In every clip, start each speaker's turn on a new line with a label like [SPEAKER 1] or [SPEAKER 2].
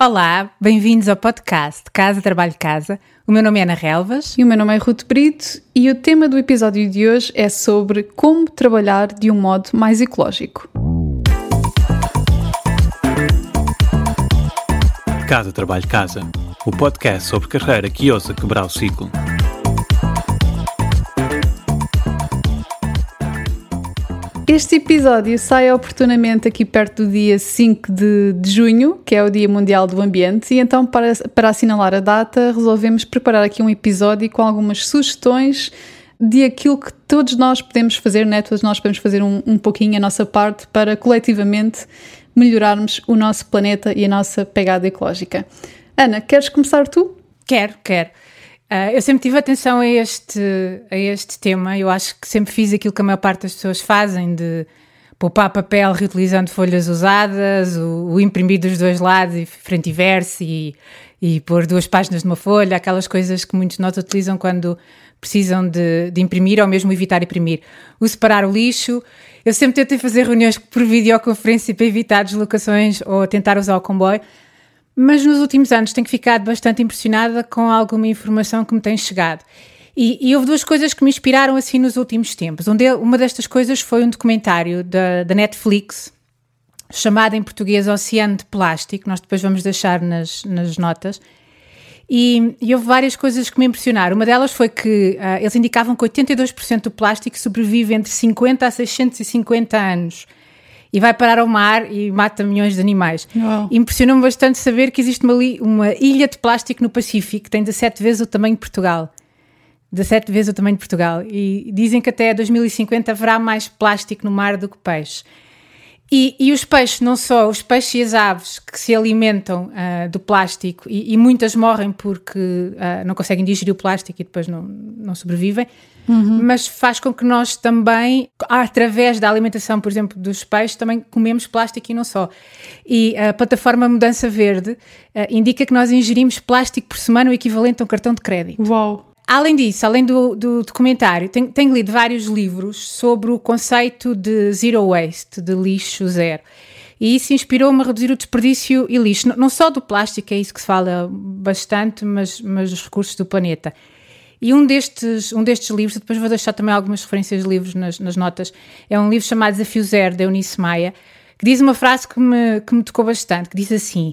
[SPEAKER 1] Olá, bem-vindos ao podcast Casa Trabalho Casa. O meu nome é Ana Relvas.
[SPEAKER 2] E o meu nome é Ruth Brito e o tema do episódio de hoje é sobre como trabalhar de um modo mais ecológico.
[SPEAKER 3] Casa Trabalho Casa, o podcast sobre carreira que ousa quebrar o ciclo.
[SPEAKER 2] Este episódio sai oportunamente aqui perto do dia 5 de, de, junho, que é o Dia Mundial do Ambiente, e então, para, para assinalar a data, resolvemos preparar aqui um episódio com algumas sugestões de aquilo que todos nós podemos fazer, né? todos nós podemos fazer um, um pouquinho a nossa parte para coletivamente melhorarmos o nosso planeta e a nossa pegada ecológica. Ana, queres começar tu?
[SPEAKER 1] Quero, quero. Uh, eu sempre tive atenção a este, a este tema. Eu acho que sempre fiz aquilo que a maior parte das pessoas fazem, de poupar papel reutilizando folhas usadas, o, o imprimir dos dois lados, frente e verso, e, e pôr duas páginas numa folha, aquelas coisas que muitos de nós utilizam quando precisam de, de, imprimir ou mesmo evitar imprimir. O separar o lixo. Eu sempre tentei fazer reuniões por videoconferência para evitar deslocações ou tentar usar o comboio mas nos últimos anos tenho ficado bastante impressionada com alguma informação que me tem chegado. E, e, houve duas coisas que me inspiraram assim nos últimos tempos. Onde uma destas coisas foi um documentário da, da Netflix, chamado em português Oceano de Plástico, nós depois vamos deixar nas, nas notas. E, e, houve várias coisas que me impressionaram. Uma delas foi que uh, eles indicavam que 82% do plástico sobrevive entre 50 a 650 anos e vai parar ao mar e mata milhões de animais. Impressionou-me bastante saber que existe uma, uma, ilha de plástico no Pacífico que tem 17 vezes o tamanho de Portugal. 17 vezes o tamanho de Portugal. E dizem que até 2050 haverá mais plástico no mar do que peixe. E, e, os peixes, não só os peixes e as aves que se alimentam uh, do plástico e, e, muitas morrem porque uh, não conseguem digerir o plástico e depois não, não sobrevivem, uhum. mas faz com que nós também, através da alimentação, por exemplo, dos peixes, também comemos plástico e não só. E a plataforma Mudança Verde uh, indica que nós ingerimos plástico por semana o equivalente a um cartão de crédito.
[SPEAKER 2] Uau!
[SPEAKER 1] Além disso, além do, do documentário, tenho, tenho, lido vários livros sobre o conceito de zero waste, de lixo zero. E isso inspirou-me a reduzir o desperdício e lixo, não só do plástico, é isso que se fala bastante, mas, mas dos recursos do planeta. E um destes, um destes livros, depois vou deixar também algumas referências de livros nas, nas notas, é um livro chamado Desafio Zero, da Eunice Maia, que diz uma frase que me, que me tocou bastante, que diz assim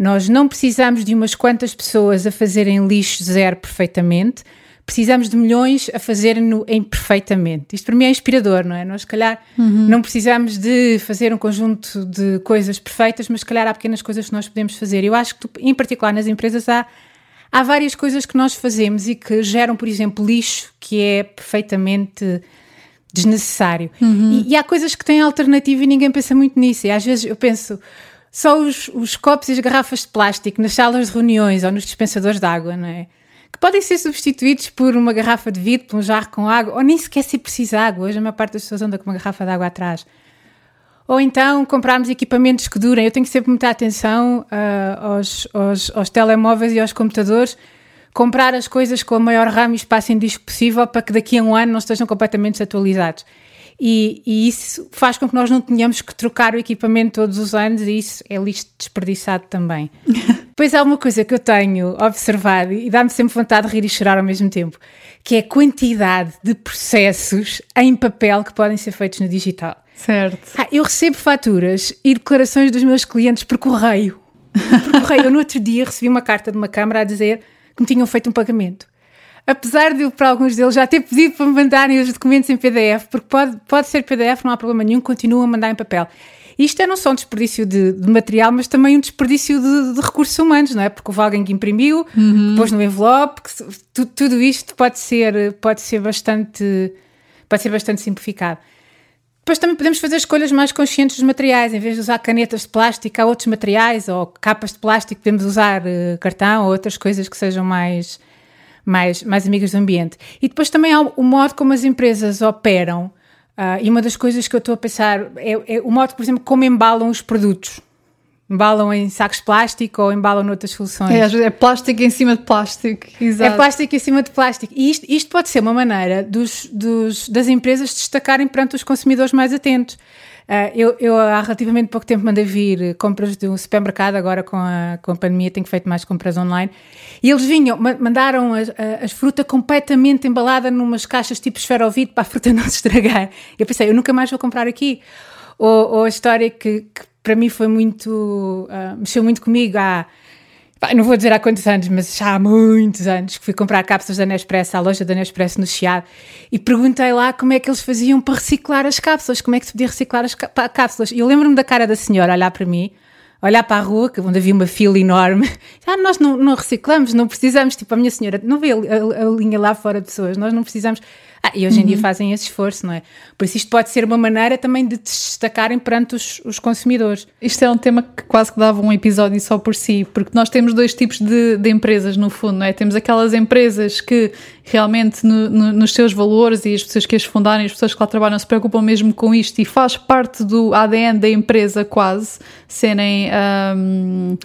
[SPEAKER 1] nós não precisamos de umas quantas pessoas a fazerem lixo zero perfeitamente, precisamos de milhões a fazerem-no imperfeitamente. Isto para mim é inspirador, não é? Nós, se calhar, uhum. não precisamos de fazer um conjunto de coisas perfeitas, mas, se calhar, há pequenas coisas que nós podemos fazer. Eu acho que, em particular, nas empresas há, há várias coisas que nós fazemos e que geram, por exemplo, lixo que é perfeitamente desnecessário. Uhum. E, e há coisas que têm alternativa e ninguém pensa muito nisso. E às vezes eu penso só os, os copos e as garrafas de plástico nas salas de reuniões ou nos dispensadores de água, não é? Que podem ser substituídos por uma garrafa de vidro, por um jarro com água, ou nem sequer se precisa água. Hoje a maior parte das pessoas anda com uma garrafa de água atrás. Ou então comprarmos equipamentos que durem. Eu tenho sempre muita atenção uh, aos, aos, aos telemóveis e aos computadores comprar as coisas com a maior RAM e espaço em disco possível para que daqui a um ano não estejam completamente desatualizados. E, e, isso faz com que nós não tenhamos que trocar o equipamento todos os anos e isso é lixo desperdiçado também. Depois há uma coisa que eu tenho observado e dá-me sempre vontade de rir e chorar ao mesmo tempo, que é a quantidade de processos em papel que podem ser feitos no digital.
[SPEAKER 2] Certo.
[SPEAKER 1] Ah, eu recebo faturas e declarações dos meus clientes por correio. Por correio. eu no outro dia recebi uma carta de uma câmara a dizer que me tinham feito um pagamento apesar de para alguns deles já ter pedido para me mandarem os documentos em PDF, porque pode, pode ser PDF, não há problema nenhum, continuam a mandar em papel. Isto é não só um desperdício de, de material, mas também um desperdício de, de, recursos humanos, não é? Porque houve alguém que imprimiu, uhum. pôs no envelope, que, tu, tudo isto pode ser, pode ser bastante pode ser bastante simplificado. Depois também podemos fazer escolhas mais conscientes dos materiais, em vez de usar canetas de plástico, há outros materiais, ou capas de plástico, podemos usar uh, cartão ou outras coisas que sejam mais, mais, mais amigas do ambiente. E depois também há o modo como as empresas operam. Uh, e uma das coisas que eu estou a pensar é, é, o modo, por exemplo, como embalam os produtos. Embalam em sacos de plástico ou embalam noutras soluções.
[SPEAKER 2] É, é plástico em cima de plástico.
[SPEAKER 1] Exato. É plástico em cima de plástico. E isto, isto pode ser uma maneira dos, dos, das empresas destacarem perante os consumidores mais atentos. Uh, eu, eu, há relativamente pouco tempo mandei vir compras do supermercado, agora com a, com a pandemia tenho feito mais compras online, e eles vinham, mandaram as, as fruta completamente embalada numas caixas tipo esferovite para a fruta não se estragar. Eu pensei, eu nunca mais vou comprar aqui. Ou, ou a história que, que, para mim foi muito, uh, mexeu muito comigo há não vou dizer há quantos anos, mas já há muitos anos que fui comprar cápsulas da Nespresso à loja da Nespresso no Chiado e perguntei lá como é que eles faziam para reciclar as cápsulas, como é que se podia reciclar as cápsulas. E eu lembro-me da cara da senhora olhar para mim, olhar para a rua, onde havia uma fila enorme. Ah, nós não, não reciclamos, não precisamos. Tipo, a minha senhora, não vê a, a, a linha lá fora de pessoas, nós não precisamos. Ah, e hoje em uhum. dia fazem esse esforço, não é? Por isso isto pode ser uma maneira também de destacarem perante os, os, consumidores.
[SPEAKER 2] Isto é um tema que quase que dava um episódio só por si, porque nós temos dois tipos de, de empresas no fundo, não é? Temos aquelas empresas que realmente no, no, nos seus valores e as pessoas que as fundarem, as pessoas que lá trabalham se preocupam mesmo com isto e faz parte do ADN da empresa quase, serem... Um,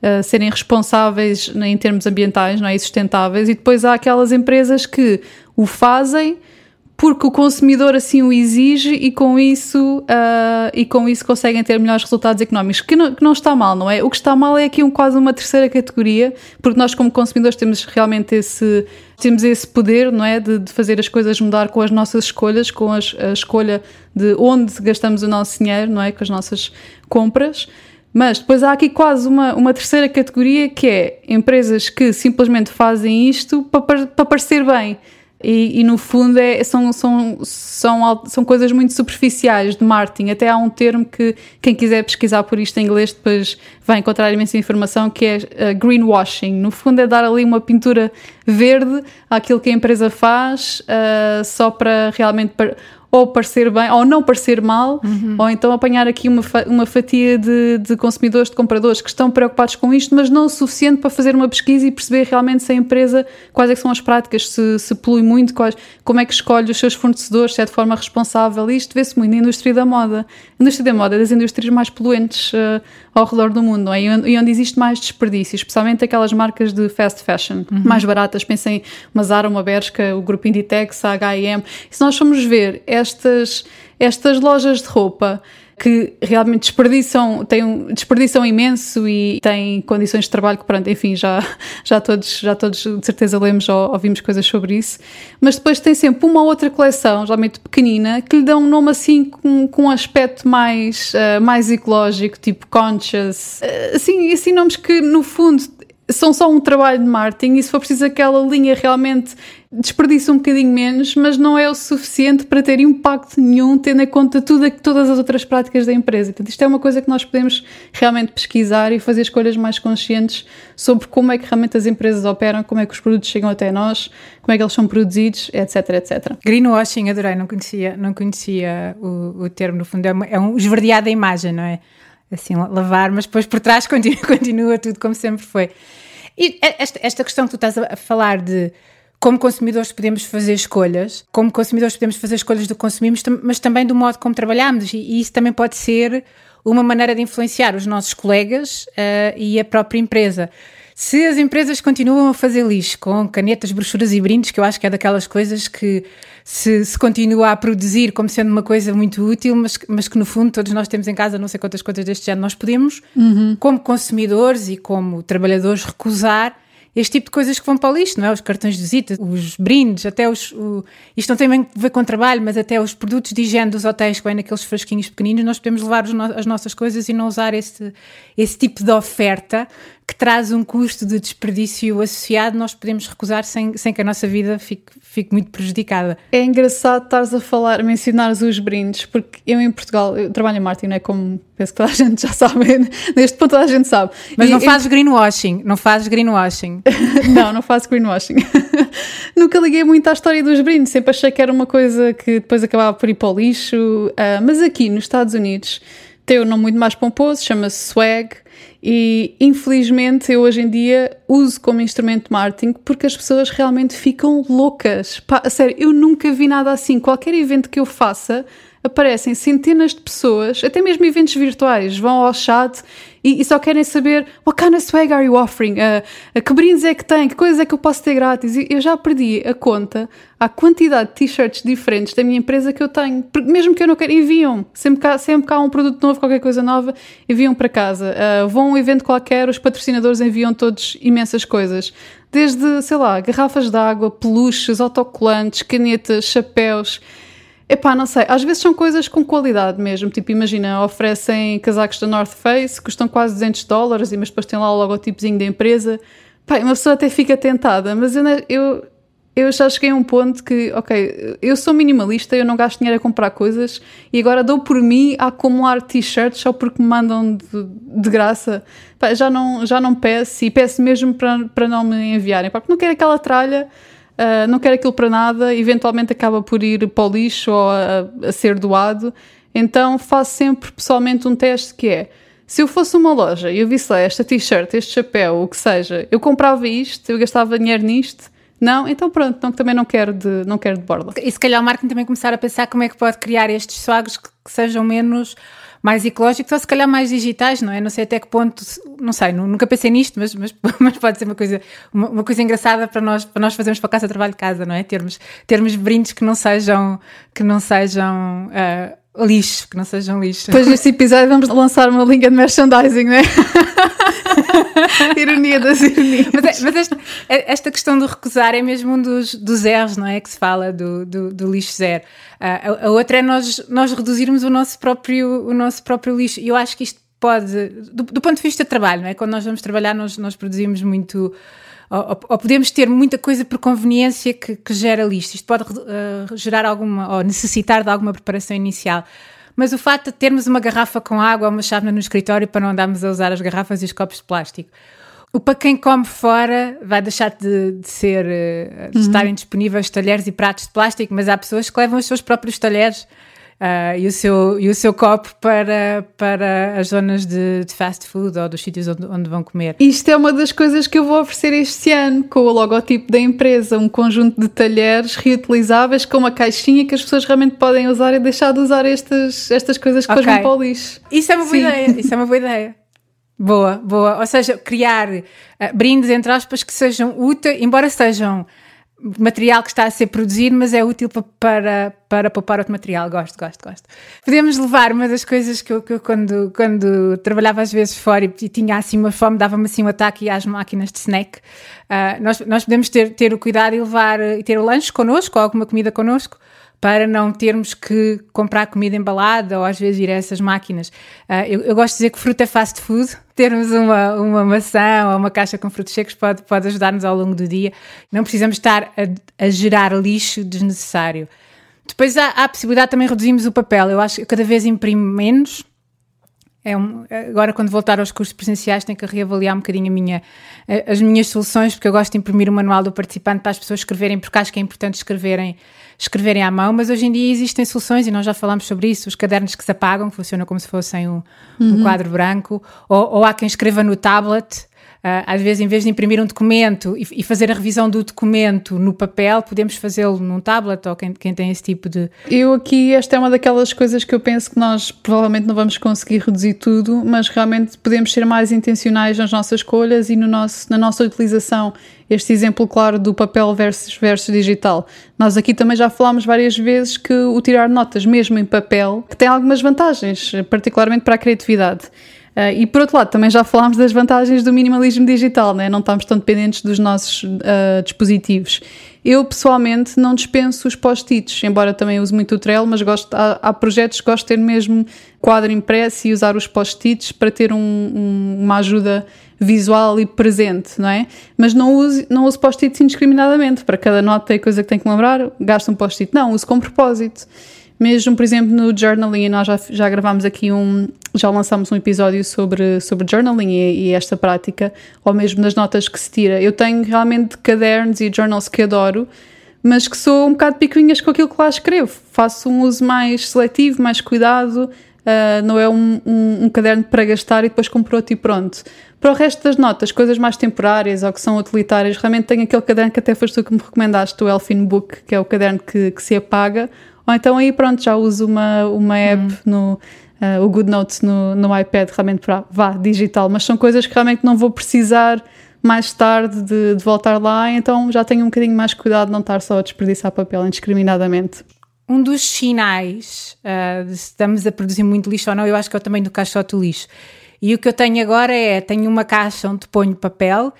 [SPEAKER 2] Uh, serem responsáveis em termos ambientais não é? e sustentáveis, e depois há aquelas empresas que o fazem porque o consumidor assim o exige e com isso, uh, e com isso conseguem ter melhores resultados económicos, que não, que não, está mal, não é? O que está mal é aqui um, quase uma terceira categoria, porque nós como consumidores temos realmente esse, temos esse poder, não é? De, de fazer as coisas mudar com as nossas escolhas, com as, a escolha de onde gastamos o nosso dinheiro, não é? Com as nossas compras. Mas depois há aqui quase uma, uma terceira categoria que é empresas que simplesmente fazem isto para, para parecer bem e, e, no fundo é, são, são, são, são coisas muito superficiais de marketing. Até há um termo que quem quiser pesquisar por isto em inglês depois vai encontrar imensa informação que é uh, greenwashing. No fundo é dar ali uma pintura verde àquilo que a empresa faz uh, só para realmente ou parecer bem, ou não parecer mal, uhum. ou então apanhar aqui uma, uma fatia de, de, consumidores, de compradores que estão preocupados com isto, mas não o suficiente para fazer uma pesquisa e perceber realmente se a empresa, quais é são as práticas, se, se polui muito, quais, como é que escolhe os seus fornecedores, se é de forma responsável. Isto vê-se muito na indústria da moda. A indústria da moda é das indústrias mais poluentes uh, ao redor do mundo, é? E onde, e onde existe mais desperdício, especialmente aquelas marcas de fast fashion, uhum. mais baratas, pensem uma Zara, uma Bershka, o grupo Inditex, a H&M. Se nós formos ver, é estas, estas lojas de roupa que realmente desperdiçam, têm um, desperdiçam imenso e têm condições de trabalho que, pronto, enfim, já, já, todos, já todos de certeza lemos ou ouvimos coisas sobre isso. Mas depois tem sempre uma outra coleção, geralmente pequenina, que lhe dão um nome assim com, com um aspecto mais, uh, mais ecológico, tipo conscious. Uh, assim, assim, nomes que no fundo são só um trabalho de marketing e se for preciso aquela linha realmente desperdiça um bocadinho menos, mas não é o suficiente para ter impacto nenhum, tendo em conta tudo, todas as outras práticas da empresa. Portanto, isto é uma coisa que nós podemos realmente pesquisar e fazer escolhas mais conscientes sobre como é que realmente as empresas operam, como é que os produtos chegam até nós, como é que eles são produzidos, etc, etc.
[SPEAKER 1] Greenwashing, adorei, não conhecia, não conhecia o, o termo, no fundo, é, é um esverdeado da imagem, não é? Assim, lavar, mas depois por trás continua, continua tudo como sempre foi. E esta, esta questão que tu estás a falar de como consumidores podemos fazer escolhas, como consumidores podemos fazer escolhas do que consumimos, mas também do modo como trabalhamos, e isso também pode ser uma maneira de influenciar os nossos colegas uh, e a própria empresa. Se as empresas continuam a fazer lixo com canetas, brochuras e brindes, que eu acho que é daquelas coisas que se, se continua a produzir como sendo uma coisa muito útil, mas, mas que no fundo todos nós temos em casa não sei quantas coisas deste género, nós podemos, uhum. como consumidores e como trabalhadores, recusar este tipo de coisas que vão para o lixo, não é? Os cartões de visita, os brindes, até os. O, isto não tem a ver com trabalho, mas até os produtos de higiene dos hotéis que vêm naqueles frasquinhos pequeninos, nós podemos levar no, as nossas coisas e não usar esse, esse tipo de oferta que traz um custo de desperdício associado, nós podemos recusar sem, sem que a nossa vida fique, fique muito prejudicada.
[SPEAKER 2] É engraçado estares a falar, a mencionares os brindes, porque eu em Portugal, eu trabalho em marketing, não é como penso que toda a gente já sabe, neste ponto toda a gente sabe.
[SPEAKER 1] Mas e, não fazes eu... greenwashing, não fazes greenwashing.
[SPEAKER 2] não, não faço greenwashing. Nunca liguei muito à história dos brindes, sempre achei que era uma coisa que depois acabava por ir para o lixo, uh, mas aqui nos Estados Unidos tem um nome muito mais pomposo, chama-se Swag, e infelizmente eu hoje em dia uso como instrumento de marketing porque as pessoas realmente ficam loucas. Pá, sério, eu nunca vi nada assim. Qualquer evento que eu faça, aparecem centenas de pessoas, até mesmo eventos virtuais, vão ao chat e, e só querem saber what kind of swag are you offering? Uh, que brindes é que tem? Que coisas é que eu posso ter grátis? E eu já perdi a conta à quantidade de t-shirts diferentes da minha empresa que eu tenho. Porque mesmo que eu não quero, enviam. Sempre há, sempre há um produto novo, qualquer coisa nova, enviam para casa. Uh, vão a um evento qualquer, os patrocinadores enviam todos imensas coisas. Desde, sei lá, garrafas de água, peluches, autocolantes, canetas, chapéus. Epá, não sei, às vezes são coisas com qualidade mesmo, tipo, imagina, oferecem casacos da North Face, custam quase 200 dólares, mas depois tem lá o logotipozinho da empresa. Pá, uma pessoa até fica tentada, mas eu, eu, eu já cheguei a um ponto que, ok, eu sou minimalista, eu não gasto dinheiro a comprar coisas e agora dou por mim a acumular t-shirts só porque me mandam de, de graça. Pá, já, não, já não peço e peço mesmo para, para não me enviarem, pá, porque não quero aquela tralha uh, não quer aquilo para nada, eventualmente acaba por ir para o lixo ou a, a ser doado. Então faço sempre pessoalmente um teste que é se eu fosse uma loja e eu visse lá esta t-shirt, este chapéu, o que seja, eu comprava isto, eu gastava dinheiro nisto. Não, então pronto, não, também não quero de, não quero de borla.
[SPEAKER 1] E se calhar o marketing também começar a pensar como é que pode criar estes swagos que, que sejam menos mais ecológicos ou se calhar mais digitais, não é? Não sei até que ponto, não sei, nunca pensei nisto, mas, mas, mas pode ser uma coisa, uma, uma, coisa engraçada para nós, para nós fazermos para casa trabalho de casa, não é? Termos, termos brindes que não sejam, que não sejam uh, lixo, que não sejam lixo.
[SPEAKER 2] Depois deste episódio vamos lançar uma linha de merchandising, não é? Ironia das ironias.
[SPEAKER 1] Mas, é, mas esta, esta, questão do recusar é mesmo um dos, dos erros, não é? Que se fala do, do, do lixo zero. Uh, a, a, outra é nós, nós reduzirmos o nosso próprio, o nosso próprio lixo. E eu acho que isto pode, do, do, ponto de vista de trabalho, não é? Quando nós vamos trabalhar, nós, nós produzimos muito. Ou, ou, podemos ter muita coisa por conveniência que, que gera lixo. Isto pode uh, gerar alguma, ou necessitar de alguma preparação inicial. Mas o facto de termos uma garrafa com água ou uma chávena no escritório para não andarmos a usar as garrafas e os copos de plástico. O para quem come fora vai deixar de, de ser, eh, de uhum. estarem disponíveis talheres e pratos de plástico, mas há pessoas que levam os seus próprios talheres uh, e, o seu, e o seu copo para, para as zonas de, de fast food ou dos sítios onde, onde, vão comer.
[SPEAKER 2] Isto é uma das coisas que eu vou oferecer este ano, com o logotipo da empresa, um conjunto de talheres reutilizáveis com uma caixinha que as pessoas realmente podem usar e deixar de usar estas, estas coisas que okay. depois vão para o lixo.
[SPEAKER 1] Isso é uma boa Sim. ideia, isso é uma boa ideia. Boa, boa. Ou seja, criar uh, brindes, entre aspas, que sejam úteis, embora sejam material que está a ser produzido, mas é útil para, para, para poupar outro material. Gosto, gosto, gosto. Podemos levar uma das coisas que eu, que eu quando, quando trabalhava às vezes fora e, e tinha assim uma fome, dava-me assim um ataque às máquinas de snack. Uh, nós, nós podemos ter, ter o cuidado e levar e ter o lanche connosco ou alguma comida connosco para não termos que comprar comida embalada ou às vezes ir a essas máquinas. Uh, eu, eu, gosto de dizer que fruta é fast food. Termos uma, uma maçã ou uma caixa com frutos secos pode, pode ajudar-nos ao longo do dia. Não precisamos estar a, a gerar lixo desnecessário. Depois há, há, a possibilidade também de reduzirmos o papel. Eu acho que cada vez imprimo menos. É um, agora, quando voltar aos cursos presenciais, tenho que reavaliar um bocadinho minha, as minhas soluções, porque eu gosto de imprimir o manual do participante para as pessoas escreverem, porque acho que é importante escreverem escreverem à mão, mas hoje em dia existem soluções e nós já falámos sobre isso, os cadernos que se apagam, que funcionam como se fossem um, uhum. um quadro branco, ou, ou há quem escreva no tablet, às vezes, em vez de imprimir um documento e, fazer a revisão do documento no papel, podemos fazê-lo num tablet ou quem, quem, tem esse tipo de.
[SPEAKER 2] Eu aqui, esta é uma daquelas coisas que eu penso que nós provavelmente não vamos conseguir reduzir tudo, mas realmente podemos ser mais intencionais nas nossas escolhas e no nosso, na nossa utilização. Este exemplo claro do papel versus, versus digital. Nós aqui também já falámos várias vezes que o tirar notas, mesmo em papel, tem algumas vantagens, particularmente para a criatividade. Uh, e por outro lado, também já falámos das vantagens do minimalismo digital, né? não estamos tão dependentes dos nossos uh, dispositivos. Eu pessoalmente não dispenso os post-its, embora também use muito o Trello, mas gosto, há, há, projetos que gosto de ter mesmo quadro impresso e usar os post-its para ter um, um, uma ajuda visual e presente, não é? Mas não uso, não uso post-its indiscriminadamente, para cada nota e coisa que tenho que lembrar, gasto um post-it. Não, uso com propósito. Mesmo, por exemplo, no journaling, nós já, já gravámos aqui um, já lançámos um episódio sobre, sobre journaling e, e, esta prática, ou mesmo nas notas que se tira. Eu tenho realmente cadernos e journals que adoro, mas que sou um bocado picuinhas com aquilo que lá escrevo. Faço um uso mais seletivo, mais cuidado, uh, não é um, um, um, caderno para gastar e depois compro outro e pronto. Para o resto das notas, coisas mais temporárias ou que são utilitárias, realmente tenho aquele caderno que até foste tu que me recomendaste, o Elfin Book, que é o caderno que, que se apaga, Ou então aí pronto, já uso uma, uma app
[SPEAKER 1] Hum.
[SPEAKER 2] no uh, o GoodNotes no, no iPad realmente para vá digital, mas são coisas que realmente não vou precisar mais tarde de, de voltar lá, então já tenho um bocadinho mais cuidado de não estar só a desperdiçar papel indiscriminadamente.
[SPEAKER 1] Um dos sinais ah, de se estamos a produzir muito lixo ou não, eu acho que é o tamanho do caixote do lixo. E o que eu tenho agora é, tenho uma caixa onde ponho papel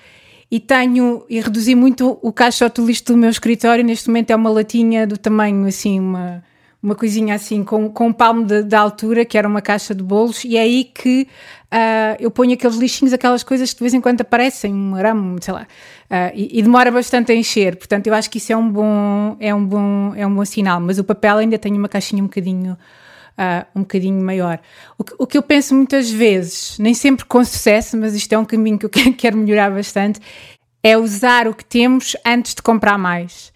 [SPEAKER 1] e tenho, e reduzi muito o caixote do lixo do meu escritório, neste momento é uma latinha do tamanho assim, uma, uma coisinha assim, com, com um palmo de altura, que era uma caixa de bolos, e é aí que ah, eu ponho aqueles lixinhos, aquelas coisas que de vez em quando aparecem, um arame, sei lá, ah, e, e demora bastante a encher, portanto eu acho que isso é um bom, é um bom, é um bom sinal, mas o papel ainda tem uma caixinha um bocadinho ah, um bocadinho maior. O que, o que eu penso muitas vezes, nem sempre com sucesso, mas isto é um caminho que eu que- quero melhorar bastante, é usar o que temos antes de comprar mais.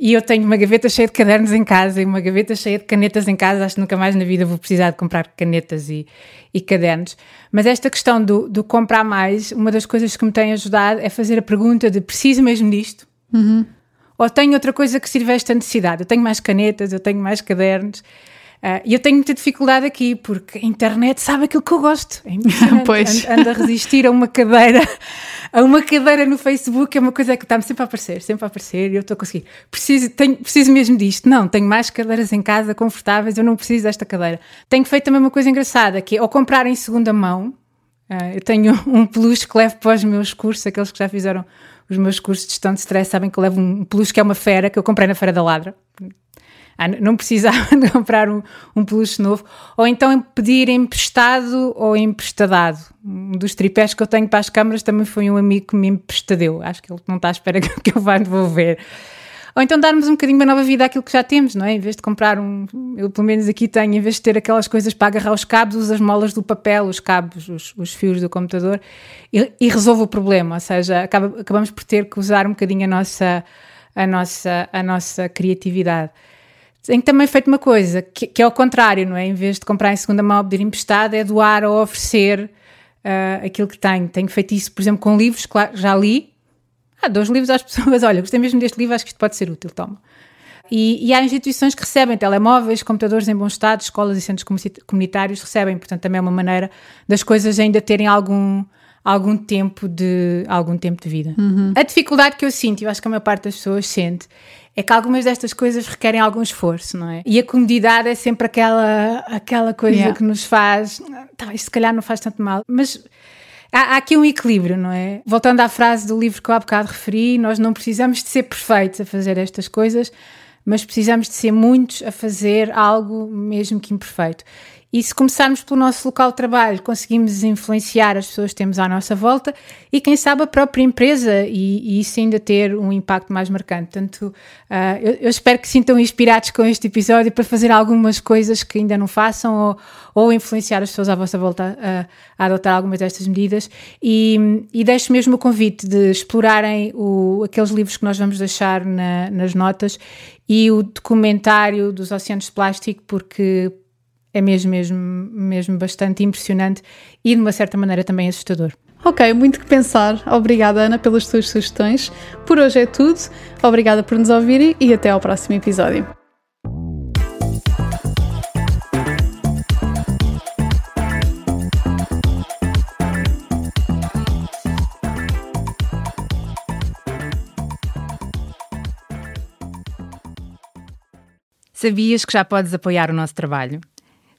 [SPEAKER 1] E eu tenho uma gaveta cheia de cadernos em casa e uma gaveta cheia de canetas em casa. Acho que nunca mais na vida vou precisar de comprar canetas e, e cadernos. Mas esta questão do, do comprar mais, uma das coisas que me tem ajudado é fazer a pergunta de preciso mesmo disto? Ou tenho outra coisa que sirva a esta necessidade? Eu tenho mais canetas, eu tenho mais cadernos. Ah, E eu tenho muita dificuldade aqui, porque a internet sabe aquilo que eu gosto. É.
[SPEAKER 2] Pois.
[SPEAKER 1] Ando- a resistir a uma cadeira, a uma cadeira no Facebook, é uma coisa que está-me sempre a aparecer, sempre a aparecer, e eu estou a conseguir. Preciso, tenho, preciso mesmo disto. Não, tenho mais cadeiras em casa confortáveis, eu não preciso desta cadeira. Tenho feito também uma coisa engraçada, que é ou comprar em segunda mão. ah, eu tenho um peluche que levo para os meus cursos, aqueles que já fizeram os meus cursos de gestão de stress sabem que eu levo um peluche que é uma fera, que eu comprei na Feira da Ladra. Ah, não precisava de comprar um, um peluche novo. Ou então pedir emprestado ou emprestadado. Um dos tripés que eu tenho para as câmaras também foi um amigo que me emprestadeu. Acho que ele não está à espera que eu vá devolver. Ou então darmos um bocadinho uma nova vida àquilo que já temos, não é? Em vez de comprar um. Eu, pelo menos aqui tenho, em vez de ter aquelas coisas para agarrar os cabos, as molas do papel, os cabos, os, os fios do computador e, e resolvo o problema. Ou seja, acaba- acabamos por ter que usar um bocadinho a nossa, a nossa, a nossa criatividade. Tenho também feito uma coisa que, que é ao contrário, não é? Em vez de comprar em segunda mão ou pedir emprestado, é doar ou oferecer ah, aquilo que tenho. Tenho feito isso, por exemplo, com livros, claro, já li. Ah, dou os livros às pessoas. Olha, gostei mesmo deste livro, acho que isto pode ser útil, toma. E, e há instituições que recebem telemóveis, computadores em bom estado, escolas e centros comunitários recebem, portanto também é uma maneira das coisas ainda terem algum, algum, tempo, de, algum tempo de vida. A dificuldade que eu sinto, e eu acho que a maior parte das pessoas sente, é que algumas destas coisas requerem algum esforço, não é? E a comodidade é sempre aquela, aquela coisa
[SPEAKER 2] Yeah.
[SPEAKER 1] que nos faz, tá, isto se calhar não faz tanto mal, mas Há, há aqui um equilíbrio, não é? Voltando à frase do livro que eu há bocado referi, nós não precisamos de ser perfeitos a fazer estas coisas, mas precisamos de ser muitos a fazer algo mesmo que imperfeito. E se começarmos pelo nosso local de trabalho, conseguimos influenciar as pessoas que temos à nossa volta e, quem sabe, a própria empresa e, e isso ainda ter um impacto mais marcante. Portanto, ah, eu, eu espero que sintam inspirados com este episódio para fazer algumas coisas que ainda não façam ou, ou influenciar as pessoas à vossa volta a, a adotar algumas destas medidas. E, e deixo mesmo o convite de explorarem o, aqueles livros que nós vamos deixar na- nas notas e o documentário dos oceanos de plástico, porque é mesmo, mesmo, mesmo bastante impressionante e de uma certa maneira também assustador.
[SPEAKER 2] Ok, muito que pensar. Obrigada, Ana, pelas tuas sugestões. Por hoje é tudo. Obrigada por nos ouvirem e até ao próximo episódio.
[SPEAKER 1] Sabias que já podes apoiar o nosso trabalho?